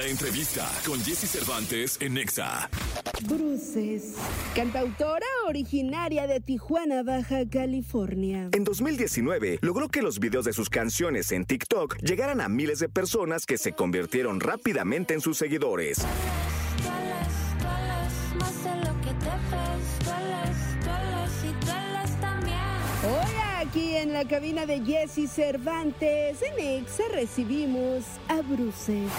La entrevista con Jesse Cervantes en Nexa. Bruces, cantautora originaria de Tijuana, Baja California. En 2019 logró que los videos de sus canciones en TikTok llegaran a miles de personas que se convirtieron rápidamente en sus seguidores. Aquí en la cabina de Jesse Cervantes, en Exa recibimos a Bruces.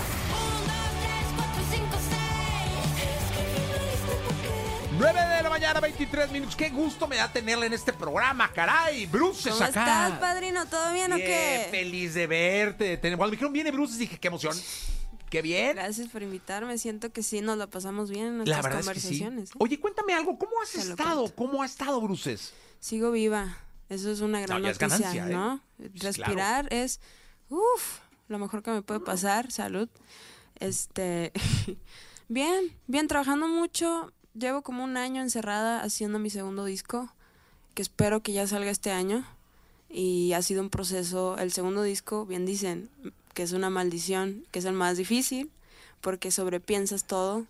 9 de la mañana, 23 minutos. Qué gusto me da tenerla en este programa, caray. Bruces ¿Cómo acá. estás, padrino? ¿Todo bien o Bien, qué? feliz de verte. Cuando me dijeron viene Bruces, dije, qué emoción. Qué bien. Gracias por invitarme. Siento que sí nos la pasamos bien en La nuestras verdad es que sí. conversaciones. ¿eh? Oye, cuéntame algo. ¿Cómo has Te estado? ¿Cómo ha estado, Bruces? Sigo viva. Eso es una gran No, es noticia, ganancia, ¿eh? ¿no? Respirar es, uff, lo mejor que me puede pasar. Salud. Este, bien, bien, trabajando mucho. Llevo como un año encerrada haciendo mi segundo disco, que espero que ya salga este año. Y ha sido un proceso, el segundo disco, bien dicen, que es una maldición, que es el más difícil, porque sobrepiensas todo.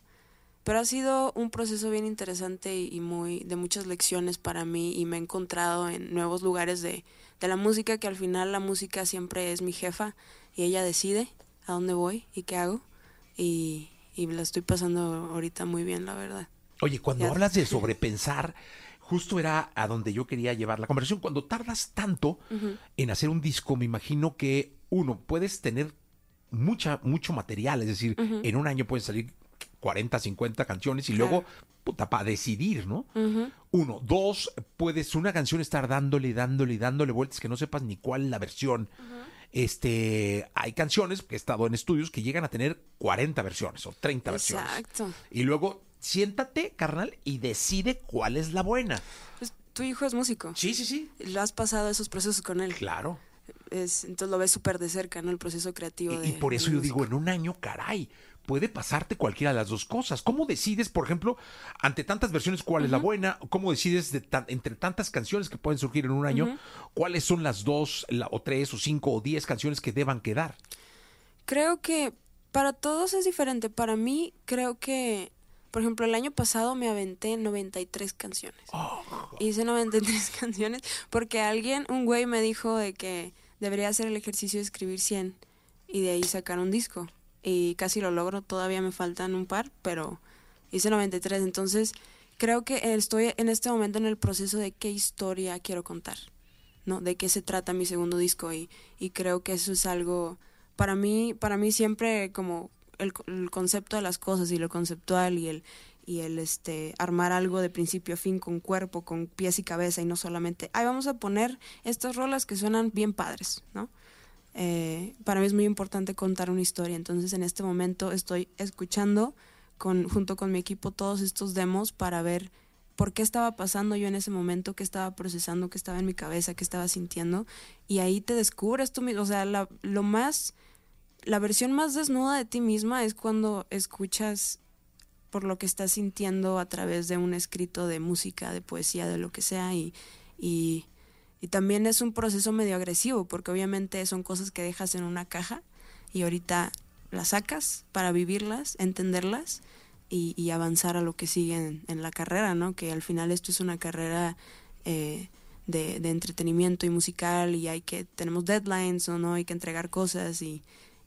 Pero ha sido un proceso bien interesante y, muy de muchas lecciones para mí y me he encontrado en nuevos lugares de, de la música, que al final la música siempre es mi jefa y ella decide a dónde voy y qué hago. Y, y la estoy pasando ahorita muy bien, la verdad. Oye, cuando Ya. hablas de sobrepensar, justo era a donde yo quería llevar la conversación. Cuando tardas tanto en hacer un disco, me imagino que uno puedes tener mucha mucho material, es decir, en un año pueden salir 40, 50 canciones y luego puta para decidir, ¿no? Uno, dos, puedes una canción estar dándole, dándole, dándole vueltas que no sepas ni cuál es la versión. Este, hay canciones que he estado en estudios que llegan a tener 40 versiones o 30 versiones. Exacto. Y luego siéntate, carnal, y decide cuál es la buena. Pues, tu hijo es músico. Sí, sí, sí. Lo has pasado esos procesos con él. Claro. Es, entonces lo ves súper de cerca, ¿no? El proceso creativo. Y, de, y por eso yo digo, en un año, caray, puede pasarte cualquiera de las dos cosas. ¿Cómo decides, por ejemplo, ante tantas versiones, cuál es la buena? ¿Cómo decides de tan- entre tantas canciones que pueden surgir en un año, cuáles son las dos, la- o tres, o cinco, o diez canciones que deban quedar? Creo que para todos es diferente. Para mí, creo que, por ejemplo, el año pasado me aventé 93 canciones. Hice 93 canciones porque alguien, un güey me dijo de que debería hacer el ejercicio de escribir 100 y de ahí sacar un disco. Y casi lo logro, todavía me faltan un par, pero hice 93. Entonces, creo que estoy en este momento en el proceso de qué historia quiero contar. ¿no? De qué se trata mi segundo disco y, y creo que eso es algo para mí para mí siempre como el, el concepto de las cosas y lo conceptual y el y el este armar algo de principio a fin con cuerpo, con pies y cabeza y no solamente, ay, vamos a poner estas rolas que suenan bien padres, ¿no? Eh, para mí es muy importante contar una historia, entonces en este momento estoy escuchando con, junto con mi equipo todos estos demos para ver por qué estaba pasando yo en ese momento, qué estaba procesando, qué estaba en mi cabeza, qué estaba sintiendo, y ahí te descubres tú mismo, o sea, la, lo más, la versión más desnuda de ti misma es cuando escuchas por lo que estás sintiendo a través de un escrito de música, de poesía, de lo que sea, y, y, y también es un proceso medio agresivo, porque obviamente son cosas que dejas en una caja y ahorita las sacas para vivirlas, entenderlas y, y avanzar a lo que sigue en, en la carrera, ¿no? Que al final esto es una carrera eh, de, de entretenimiento y musical y hay que, tenemos deadlines o no, hay que entregar cosas y,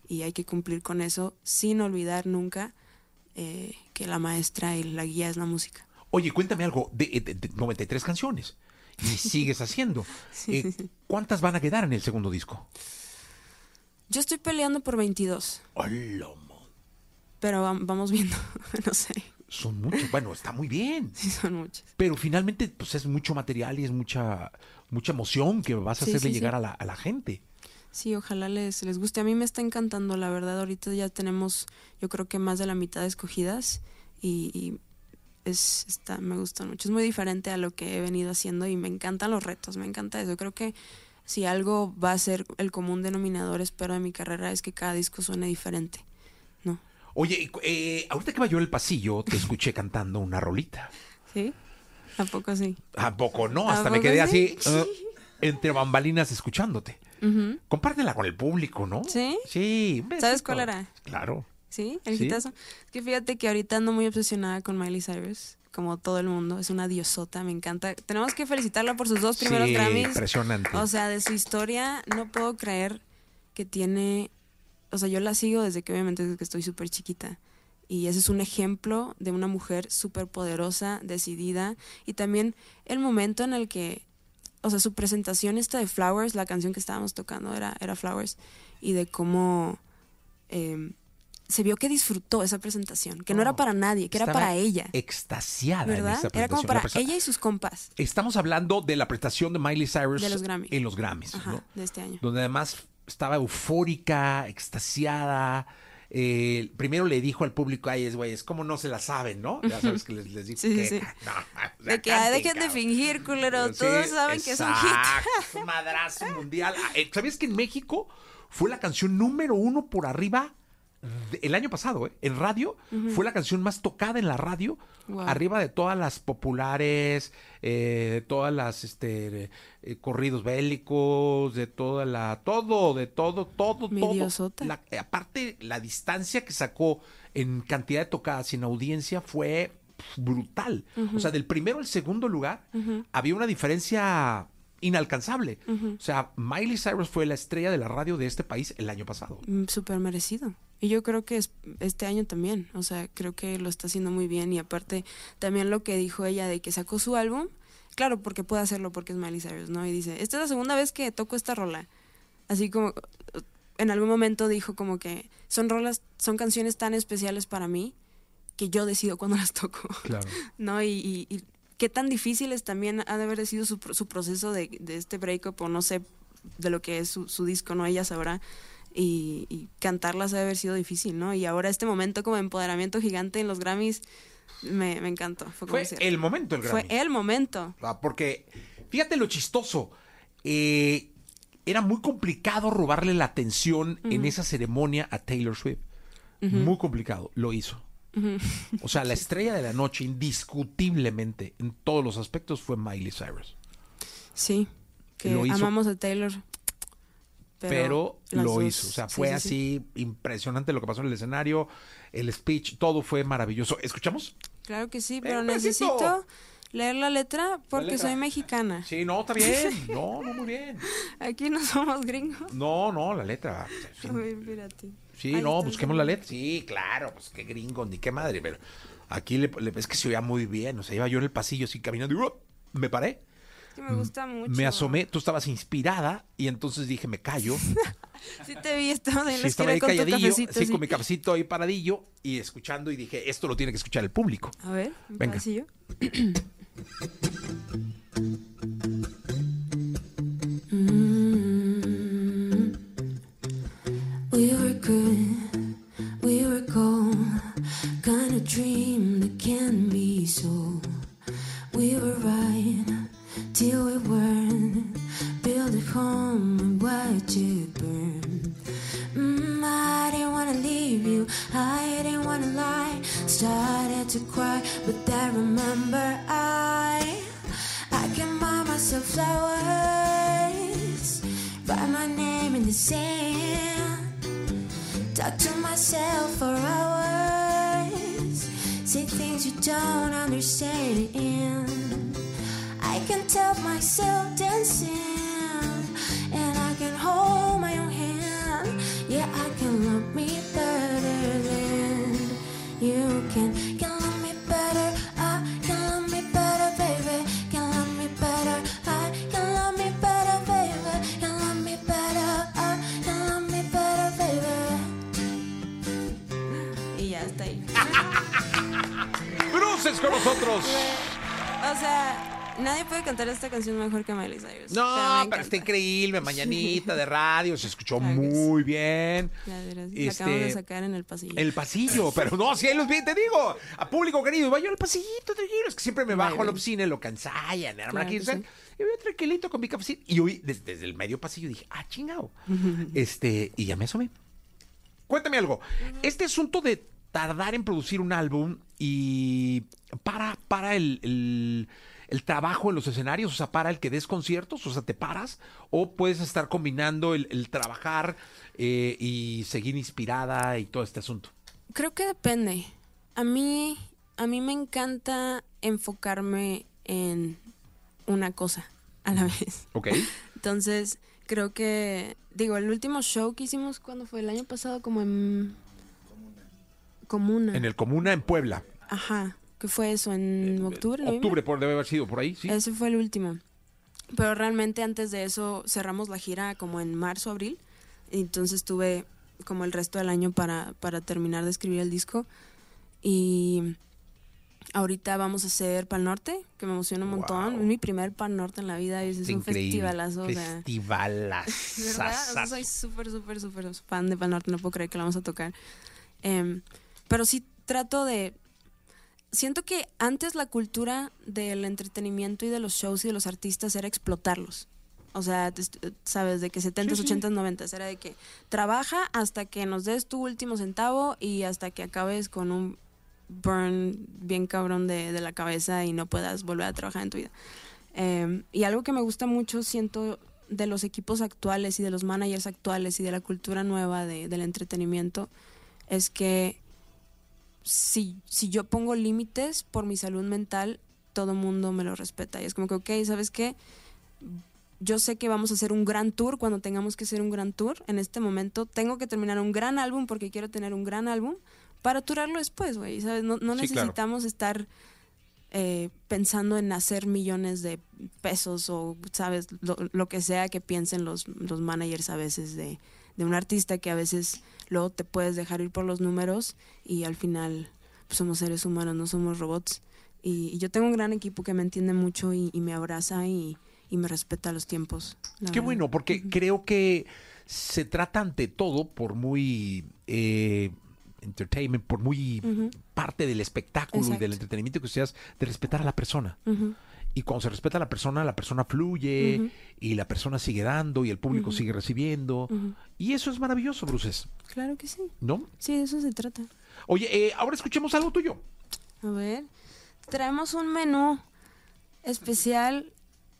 y hay que cumplir con eso sin olvidar nunca eh, que la maestra y la guía es la música. Oye, cuéntame algo, de, de- de 93 canciones. Y sigues haciendo. Eh, ¿Cuántas van a quedar en el segundo disco? Yo estoy peleando por 22, ¡Hola, pero vam- vamos viendo, no sé, Son muchas. Bueno, está muy bien. sí son muchas. Pero finalmente, pues es mucho material y es mucha, mucha emoción que vas a Sí, hacerle sí, llegar. A, la, a la gente. Sí, ojalá les, les guste. A mí me está encantando, la verdad. Ahorita ya tenemos, yo creo que más de la mitad escogidas y, y es, está, me gusta mucho. Es muy diferente a lo que he venido haciendo y me encantan los retos, me encanta eso. Creo que si algo va a ser el común denominador, espero, de mi carrera es que cada disco suene diferente, ¿no? Oye, eh, ahorita que va yo el pasillo, te escuché cantando una rolita. ¿Sí? ¿A poco sí? ¿A poco no? ¿A Hasta me quedé sí? así, eh, entre bambalinas escuchándote. Compártela con el público, ¿no? ¿Sí? Sí. un ¿Sabes cuál era? Claro. ¿Sí? El Sí. Es que fíjate que ahorita ando muy obsesionada con Miley Cyrus, como todo el mundo. Es una diosota, me encanta. Tenemos que felicitarla por sus dos primeros Sí, Grammys. impresionante. O sea, de su historia, no puedo creer que tiene. O sea, yo la sigo desde que obviamente desde que estoy súper chiquita. Y ese es un ejemplo de una mujer súper poderosa, decidida. Y también el momento en el que. O sea, su presentación esta de Flowers, la canción que estábamos tocando era, era Flowers. Y de cómo. eh, se vio que disfrutó esa presentación, que no era para nadie, que era para ella. Extasiada en ¿Verdad? Era como presentación. para ella y sus compas Estamos hablando de la prestación de Miley Cyrus De los Grammys. en los Grammys, Ajá, ¿no? de este año. Donde además estaba eufórica, extasiada. Eh, primero le dijo al público, ay, es güey, es como no se la saben, ¿no? Ya sabes que les, les digo Sí, sí, que sí. no, o sea, De que ah, canten, dejen de fingir, culero. Sí, Todos saben que exacto, un madrazo mundial. Ah, eh, ¿Sabías que en México fue la canción número uno por arriba el año pasado, ¿eh? En radio fue la canción más tocada en la radio, Wow. arriba de todas las populares, eh, de todas las este eh, corridos bélicos, de toda la todo, de todo, todo, todo. La- eh, aparte la distancia que sacó en cantidad de tocadas y en audiencia fue brutal. O sea, del primero al segundo lugar había una diferencia inalcanzable. O sea, Miley Cyrus fue la estrella de la radio de este país el año pasado. Mm, Súper merecido. Y yo creo que es este año también. O sea, creo que lo está haciendo muy bien. Y aparte, también lo que dijo ella de que sacó su álbum. Claro, porque puede hacerlo porque es Miley Cyrus, ¿no? Y dice, esta es la segunda vez que toco esta rola. Así como, en algún momento dijo como que son rolas, son canciones tan especiales para mí que yo decido cuándo las toco. Claro. ¿no? Y, y- y qué tan difíciles también ha de haber sido su, pro- su proceso de, de este breakup o no sé de lo que es su, su disco, ¿no? Ella sabrá. Y, y cantarlas ha de haber sido difícil, ¿no? Y ahora este momento como empoderamiento gigante en los Grammys me, me encantó. Fue, como Fue decir, el momento el Grammy. fue el momento. Ah, Porque, fíjate lo chistoso. eh, era muy complicado robarle la atención en esa ceremonia a Taylor Swift. Muy complicado. Lo hizo. O sea, la estrella de la noche, indiscutiblemente, en todos los aspectos, fue Miley Cyrus. Sí, que Lo hizo. amamos a Taylor. Pero, lo dos- hizo. O sea, fue sí, así sí. impresionante lo que pasó en el escenario, el speech, todo fue maravilloso. ¿Escuchamos? Claro que sí, Eh, pero necesito leer la letra porque letra. soy mexicana. Sí, no, está bien. No, no, muy bien. Aquí no somos gringos. No, no, la letra. A ver, espérate. Sí, Ahí no, está, busquemos sí. la letra. Sí, claro, pues qué gringo, ni qué madre, pero aquí le, le- es que se oía muy bien. O sea, iba yo en el pasillo así caminando y ¡uh! me paré, Que me gusta mucho. me asomé, tú estabas inspirada y entonces dije, me callo. Sí te vi, estabas en Sí, estaba ahí con tu calladillo, cafecito. sí, así. con mi cafecito ahí paradillo y escuchando y dije, esto lo tiene que escuchar el público. A ver, un Venga. kind of dream that can be so. We were right till we weren't. Build a home and watch it burn. Mm, I didn't wanna leave you, I didn't wanna lie. Started to cry, but then remember I, I can buy myself flowers, write my name in the sand. Talk to myself for hours. Don't understand. I can tell myself dancing. ¡Bruces con nosotros! O sea, nadie puede cantar esta canción mejor que Miley Cyrus. No, pero está increíble, mañanita de radio, se escuchó Claro muy bien. La Este, acabamos de sacar en el pasillo. El pasillo, pero no, si ahí los vi, te digo, a público querido, vaya al pasillito, tranquilo, es que siempre me bajo a la oficina en lo hermano, Claro aquí, sí. y voy tranquilito con mi cafecito, y hoy, desde, desde el medio pasillo, dije, ah, chingado, este, y ya me asomé. Cuéntame algo, este asunto de tardar en producir un álbum y para, para el, el- el trabajo en los escenarios, o sea, para el que des conciertos, o sea, te paras, o puedes estar combinando el, el trabajar eh, y seguir inspirada y todo este asunto. Creo que depende. A mí, a mí me encanta enfocarme en una cosa a la vez. Ok. Entonces, creo que, digo, el último show que hicimos, cuando fue? El año pasado, como en... Comuna. En el Comuna en Puebla. Ajá. ¿Qué fue eso? ¿En octubre? Octubre, por debe haber sido por ahí, sí. Ese fue el último. Pero realmente antes de eso cerramos la gira como en marzo, abril. Entonces tuve como el resto del año para, para terminar de escribir el disco. Y ahorita vamos a hacer Pal Norte, que me emociona un montón. Es mi primer Pal Norte en la vida y es, un festivalazo. o sea, ¿Verdad? O sea, Festivalazo. soy súper, súper, súper fan de Pan Norte, no puedo creer que lo vamos a tocar. Em, pero sí trato de... Siento que antes la cultura del entretenimiento y de los shows y de los artistas era explotarlos. O sea, sabes, de que 70s, 80s, 90s, era de que trabaja hasta que nos des tu último centavo y hasta que acabes con un burn bien cabrón de, de la cabeza y no puedas volver a trabajar en tu vida. Eh, y algo que me gusta mucho, siento, de los equipos actuales y de los managers actuales y de la cultura nueva de- del entretenimiento, es que si, si yo pongo límites por mi salud mental, todo el mundo me lo respeta. Y es como que, ok, ¿sabes qué? Yo sé que vamos a hacer un gran tour cuando tengamos que hacer un gran tour. En este momento tengo que terminar un gran álbum porque quiero tener un gran álbum para turarlo después, güey. ¿Sabes? No, no Sí, claro. necesitamos estar eh, pensando en hacer millones de pesos o, ¿sabes? Lo, lo que sea que piensen los, los managers a veces de, de un artista que a veces luego te puedes dejar ir por los números y al final pues, somos seres humanos, no somos robots. Y, y yo tengo un gran equipo que me entiende mucho y, y me abraza y, y me respeta los tiempos. Qué verdad. bueno, porque creo que se trata ante todo por muy eh, entertainment, por muy parte del espectáculo y del entretenimiento que seas, de respetar a la persona. Ujú. Y cuando se respeta a la persona, la persona fluye y la persona sigue dando y el público sigue recibiendo. Y eso es maravilloso, Bruces, Claro que sí. ¿no? Sí, de eso se trata. Oye, eh, ahora escuchemos algo tuyo. A ver, traemos un menú especial.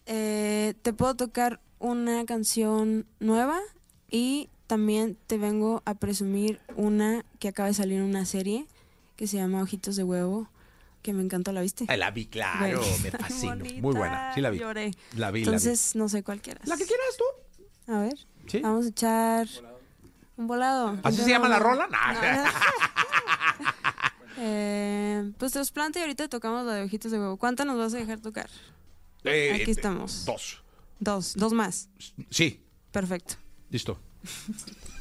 Eh, te puedo tocar una canción nueva y también te vengo a presumir una que acaba de salir en una serie que se llama Ojitos de Huevo, que me encantó, ¿la viste? Ah, La vi, claro, me fascinó. bonita, Muy buena, sí la vi. Lloré. La vi, Entonces, no sé cuál quieras. la vi. La que quieras tú. A ver, Sí. vamos a echar un volado. ¿Así se llama la rola? No. Nah. Eh, pues trasplante y ahorita tocamos la de ojitos de huevo. ¿Cuánta nos vas a dejar tocar? Eh, Aquí eh, estamos. Dos. Dos, dos más. Sí, Perfecto. listo.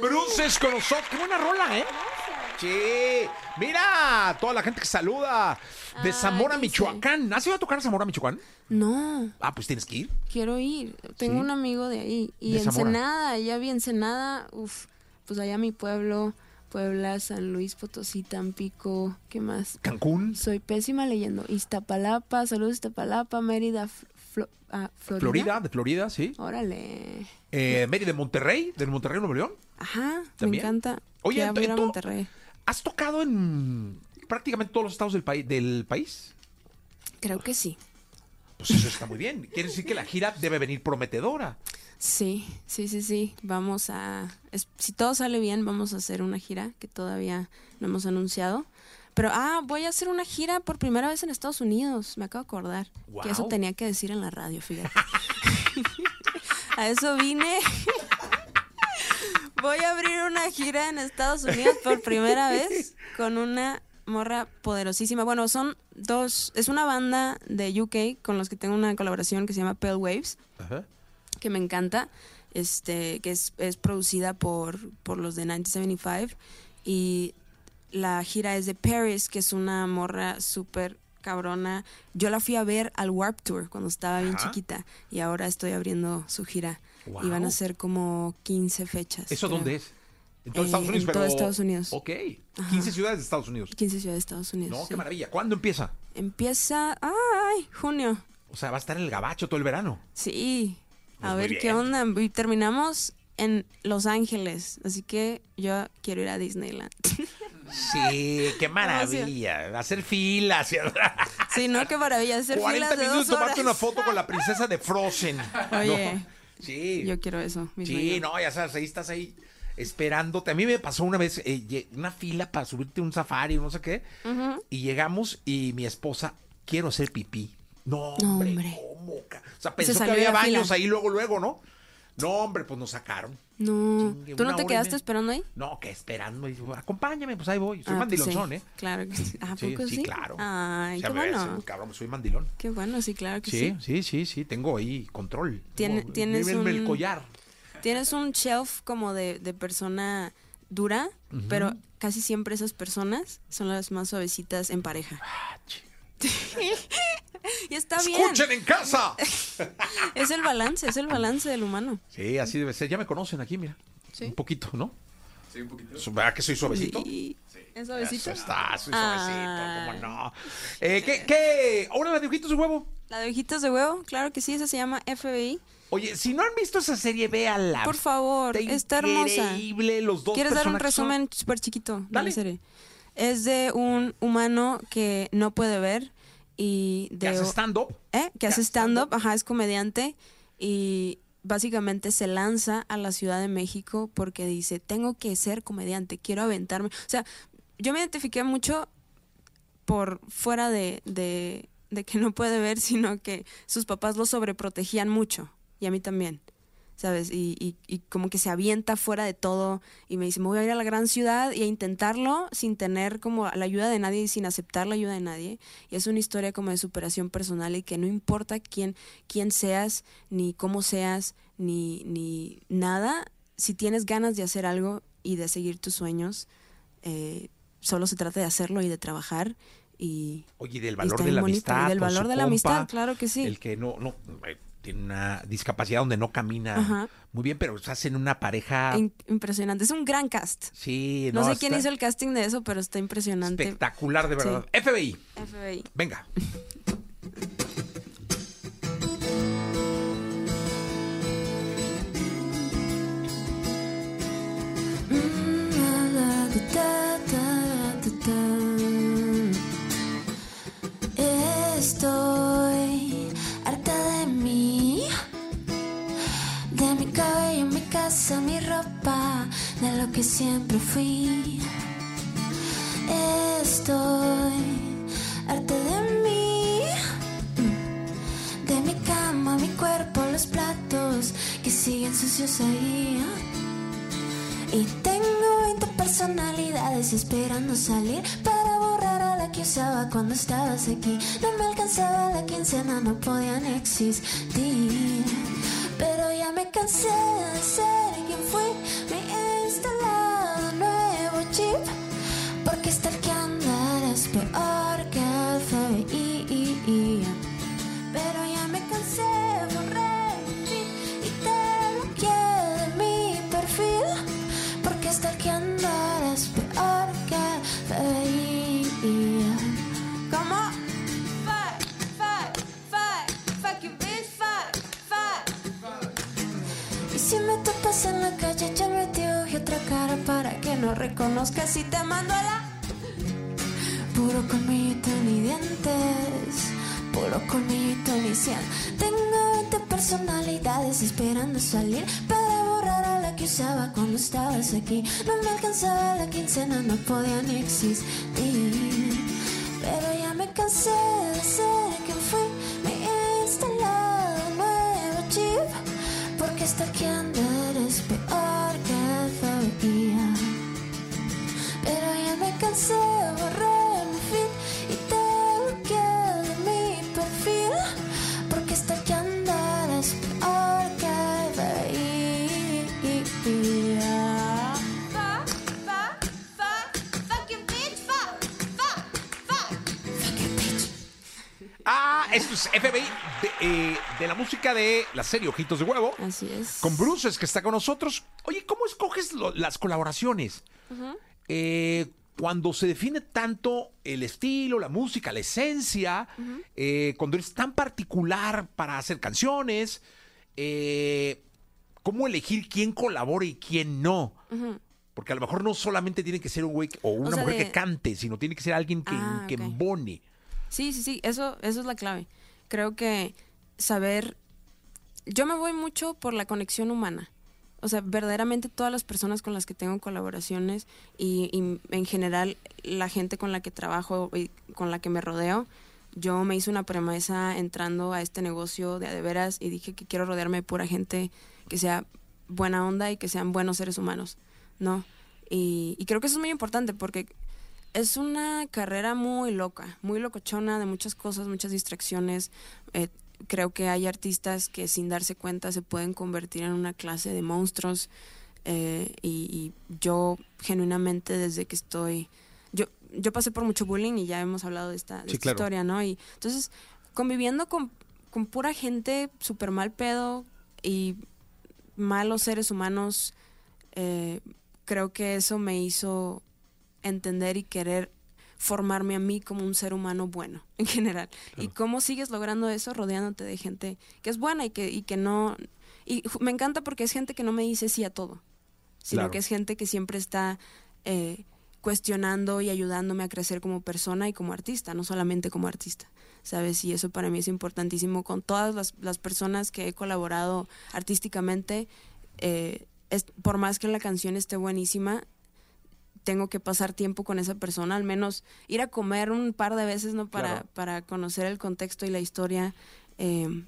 Bruces con nosotros. Qué buena rola, ¿eh? Sí. Mira, toda la gente que saluda de Ay, Zamora. Michoacán. ¿Has ido a tocar a Zamora, Michoacán? No, Ah, pues tienes que ir. quiero ir. Tengo ¿Sí? un amigo de ahí. Y De Zamora. Ensenada, ya vi Ensenada. Uf, pues allá mi pueblo, Puebla, San Luis Potosí, Tampico. ¿Qué más? Cancún, Soy pésima leyendo. Iztapalapa, saludos Iztapalapa, Mérida, Flo- ah, Florida. Florida, de Florida, sí. Órale. Eh, Mary de Monterrey, de Monterrey, Nuevo León. Ajá, ¿También? me encanta. Oye, ento- Monterrey. ¿Has tocado en prácticamente todos los estados del, país del país? Creo que sí. Pues eso está muy bien. Quiere decir que la gira debe venir prometedora. Sí, sí, sí, sí. Vamos a. es- si todo sale bien, vamos a hacer una gira que todavía no hemos anunciado. Pero, ah, voy a hacer una gira por primera vez en Estados Unidos. Me acabo de acordar. Que eso tenía que decir en la radio, fíjate. a eso vine. voy a abrir una gira en Estados Unidos por primera vez con una morra poderosísima. Bueno, son dos. Es una banda de UK con los que tengo una colaboración que se llama Pale Waves Ajá. que me encanta, este, que es, es producida por, por los de 1975 y la gira es de Paris, que es una morra súper cabrona. Yo la fui a ver al Warp Tour cuando estaba bien Ajá. chiquita y ahora estoy abriendo su gira y van a ser como 15 fechas. ¿Eso creo. dónde es? En todo Eh, Estados Unidos, en pero... todo Estados Unidos. Ok. 15 ciudades de Estados Unidos. 15 ciudades de Estados Unidos. No, sí. qué maravilla. ¿Cuándo empieza? Empieza, ay, junio. O sea, va a estar en el gabacho todo el verano. Sí, Pues a ver qué onda. Y terminamos en Los Ángeles, así que yo quiero ir a Disneyland. Sí, qué maravilla. Hacer filas. sí, no, qué maravilla, hacer 40 filas de minutos tomarte una foto con la princesa de Frozen. Oye, No. Sí. yo quiero eso. Sí, no, ya sabes, ahí estás ahí esperándote. A mí me pasó una vez eh, una fila para subirte a un safari o no sé qué. Y llegamos y mi esposa, quiero hacer pipí. No, No, hombre. ¿cómo? O sea, pensó que había fila. baños ahí luego, luego, ¿no? No, hombre, pues nos sacaron. No, Chingue, ¿tú no te quedaste esperando ahí? No, que esperando. Y acompáñame, pues ahí voy. Soy Ah, pues mandilonzón, sí, ¿eh? Claro que sí. ¿A Sí, poco sí? sí, claro. Ay, O sea, qué bueno. Cabrón, soy mandilón. Qué bueno, sí, claro que Sí, sí. sí, sí, sí, tengo ahí control. Tiene- tienes el un- collar. Tienes un shelf como de, de persona dura, pero casi siempre esas personas son las más suavecitas en pareja. Ah, Y está bien. ¡Escuchen en casa! Es el balance, es el balance del humano. Sí, así debe ser. Ya me conocen aquí, mira. Sí. Un poquito, ¿no? Sí, un poquito. ¿Verdad que soy suavecito? Y- ¿Es suavecito? Eso está, soy Ah. suavecito, ¿cómo no? Eh, ¿Qué? qué? ¿Ahora la de ojitos de huevo? La de ojitos de huevo, claro que sí, esa se llama FBI. Oye, si no han visto esa serie, véanla. Por favor, está hermosa. increíble los dos ¿Quieres dar un personajes son- resumen súper chiquito de Dale. la serie? Es de un humano que no puede ver y que de hace stand-up. ¿Eh? que hace hace stand-up, ajá, es comediante y básicamente se lanza a la Ciudad de México porque dice, tengo que ser comediante, quiero aventarme. O sea, yo me identifiqué mucho por fuera de, de, de que no puede ver, sino que sus papás lo sobreprotegían mucho y a mí también. ¿Sabes? Y, y, y como que se avienta fuera de todo y me dice, me voy a ir a la gran ciudad y a intentarlo sin tener como la ayuda de nadie y sin aceptar la ayuda de nadie. Y es una historia como de superación personal y que no importa quién, quién seas, ni cómo seas, ni, ni nada, si tienes ganas de hacer algo y de seguir tus sueños, eh, solo se trata de hacerlo y de trabajar. Y, Oye, y del valor de la bonito, y amistad. del valor de la compa, amistad, claro que sí. El que no, no, tiene una discapacidad donde no camina Ajá. muy bien, pero hacen una pareja. Impresionante. Es un gran cast. Sí, No, no, sé quién hizo el casting de eso, pero está impresionante. Espectacular, de verdad. FBI, FBI. venga. lo que siempre fui. Estoy harta de mí, de mi cama, mi cuerpo, los platos que siguen sucios ahí. Y tengo 20 personalidades esperando salir para borrar a la que usaba cuando estabas aquí. No me alcanzaba la quincena, no podían existir. Pero ya me cansé de ser quien fui. Reconozcas y te mando a la. Puro colmillito ni dientes, puro colmillito ni cien. Tengo 20 personalidades esperando salir para borrar a la que usaba cuando estabas aquí. No me alcanzaba la quincena, no podían existir. FBI de, eh, de la música de la serie Ojitos de Huevo. Así es. Con Bruces, que está con nosotros. Oye, ¿cómo escoges lo- las colaboraciones? Eh, cuando se define tanto el estilo, la música, la esencia, eh, cuando eres tan particular para hacer canciones, eh, ¿cómo elegir quién colabora y quién no? Porque a lo mejor no solamente tiene que ser un güey o una sea, mujer de- que cante, sino tiene que ser alguien que, Ah, que ok. embone. Sí, sí, sí, eso, eso es la clave. Creo que saber, yo me voy mucho por la conexión humana. O sea, verdaderamente todas las personas con las que tengo colaboraciones y, en general la gente con la que trabajo y con la que me rodeo, yo me hice una promesa entrando a este negocio de a de veras y dije que quiero rodearme de pura gente que sea buena onda y que sean buenos seres humanos, ¿no? Y creo que eso es muy importante porque es una carrera muy loca, muy locochona de muchas cosas, muchas distracciones. Eh, creo que hay artistas que sin darse cuenta se pueden convertir en una clase de monstruos. eh, y, y yo genuinamente desde que estoy... Yo, yo pasé por mucho bullying y ya hemos hablado de esta, de Sí, esta claro. historia, ¿no? Y entonces, conviviendo con, con pura gente súper mal pedo y malos seres humanos, eh, creo que eso me hizo entender y querer formarme a mí como un ser humano bueno en general. ¿Y cómo sigues logrando eso rodeándote de gente que es buena y que, y que no... Y me encanta porque es gente que no me dice sí a todo, sino Claro. que es gente que siempre está eh, cuestionando y ayudándome a crecer como persona y como artista, no solamente como artista. ¿Sabes? Y eso para mí es importantísimo con todas las, las personas que he colaborado artísticamente. eh, es, por más que la canción esté buenísima, tengo que pasar tiempo con esa persona, al menos ir a comer un par de veces, ¿no? Para, Claro. para conocer el contexto y la historia. eh,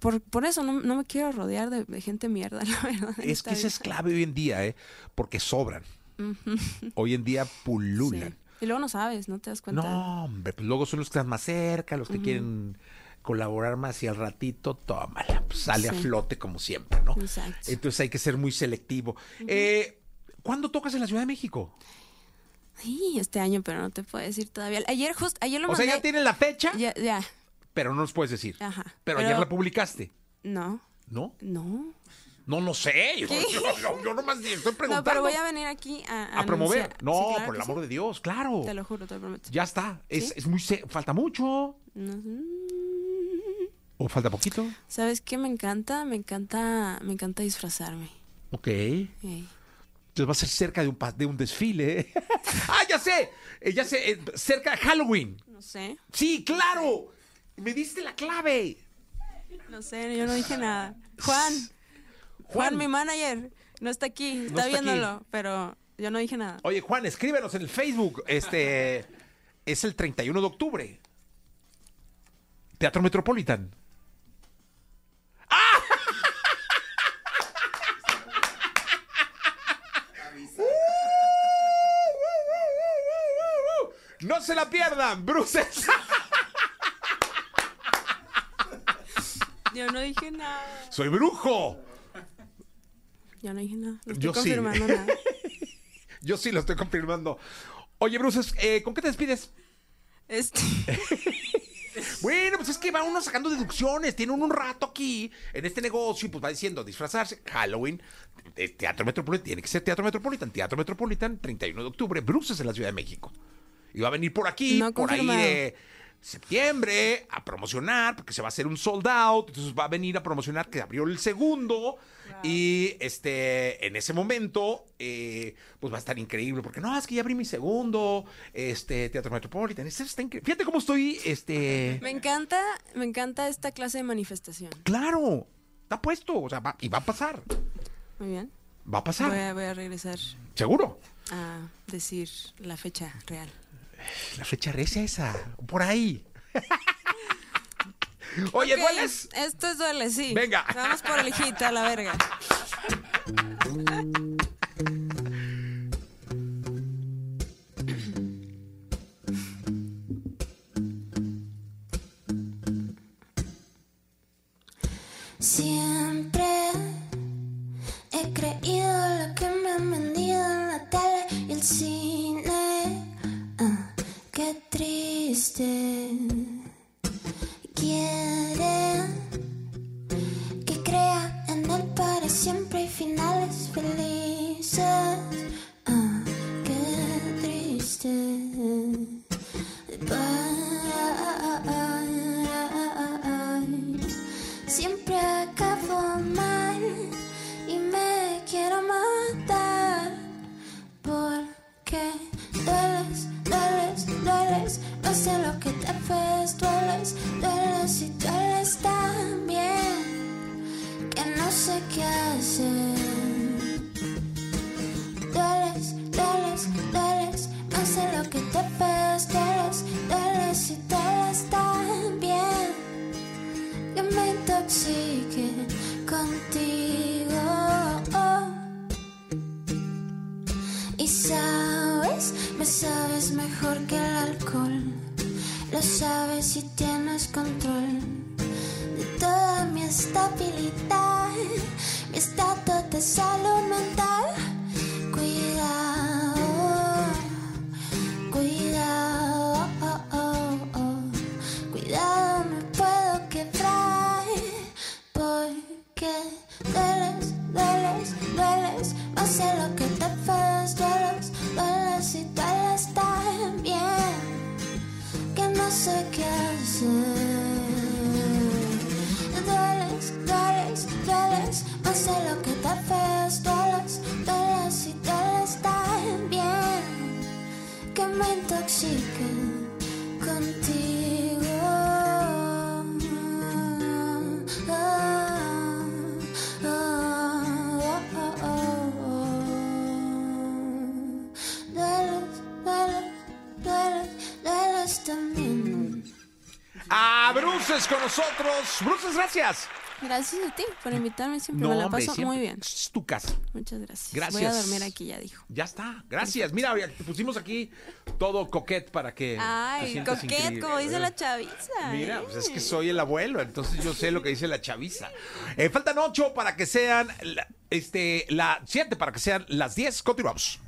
por, por eso no, no me quiero rodear de, de gente mierda, la verdad. Es que esa es vida. clave hoy en día, ¿eh? Porque sobran. Hoy en día pululan. Sí. Y luego no sabes, no te das cuenta. No, hombre, pues luego son los que están más cerca, los que quieren colaborar más y al ratito, tómala, pues sale a flote como siempre, ¿no? Exacto. Entonces hay que ser muy selectivo. Eh, ¿Cuándo tocas en la Ciudad de México? Sí, este año, pero no te puedo decir todavía. Ayer justo, ayer lo O sea, ya tienen la fecha, Ya, ya. pero no nos puedes decir. Ajá. Pero, Pero- ayer la publicaste, No, ¿no? no. No, no sé. Yo, yo- yo- yo nomás estoy preguntando. No, pero voy a venir aquí a, a promover. anunciar. No, Sí, claro por el que sí. amor de Dios, claro. Te lo juro, te lo prometo. Ya está. Es, ¿Sí? es muy. se- Falta mucho. No sé. ¿O falta poquito? ¿Sabes qué me encanta? Me encanta, me encanta disfrazarme. Ok. Ey. Entonces va a ser cerca de un, pa- de un desfile. ¡Ah, ya sé! Eh, ya sé, eh, cerca de Halloween. No sé, Sí, claro. Me diste la clave. no sé, yo no dije nada. Juan, Juan, mi manager, no está aquí, está, está aquí. viéndolo, pero yo no dije nada. Oye, Juan, escríbenos en el Facebook. Este es el 31 de octubre. Teatro Metropolitan. ¡Ah! No se la pierdan, Bruces. Yo no dije nada. Soy brujo. Yo no dije nada. No estoy Yo sí. confirmando nada. Yo sí lo estoy confirmando. Oye, Bruces, eh, ¿con qué te despides? Este, Bueno, pues es que va uno sacando deducciones. Tiene uno un rato aquí en este negocio y pues va diciendo disfrazarse. Halloween, eh, Teatro Metropolitan, tiene que ser Teatro Metropolitan. Teatro Metropolitan, 31 de octubre, Bruces en la Ciudad de México. Y va a venir por aquí, No por ahí de, septiembre a promocionar, porque se va a hacer un sold out, entonces va a venir a promocionar que abrió el segundo. Y este, en ese momento, eh, pues va a estar increíble, porque no, es que ya abrí mi segundo, este, Teatro Metropolitan. Este está incre- Fíjate cómo estoy, este. Me encanta, me encanta esta clase de manifestación. Claro, está puesto, o sea, va- y va a pasar. Muy bien. Va a pasar, Voy a, voy a regresar seguro. a decir la fecha real. La fecha es esa, por ahí. Oye, Ok, ¿cuál es? Esto es duele, sí. Venga. Vamos por el hit a la verga. sabes, me sabes mejor que el alcohol. Lo sabes y tienes control de toda mi estabilidad, Bruces con nosotros. Bruces, gracias. Gracias a ti por invitarme. Siempre No, me la hombre, paso siempre- muy bien. Es tu casa. Muchas gracias. Gracias. Voy a dormir aquí, ya dijo. Ya está, gracias. Mira, te pusimos aquí todo coquet para que. Ay, coquet, increíble. como dice la chaviza. Mira, ¿eh? pues es que soy el abuelo, entonces yo sé lo que dice la chaviza. Eh, faltan ocho para que sean, la- este, la siete para que sean las diez. Continuamos.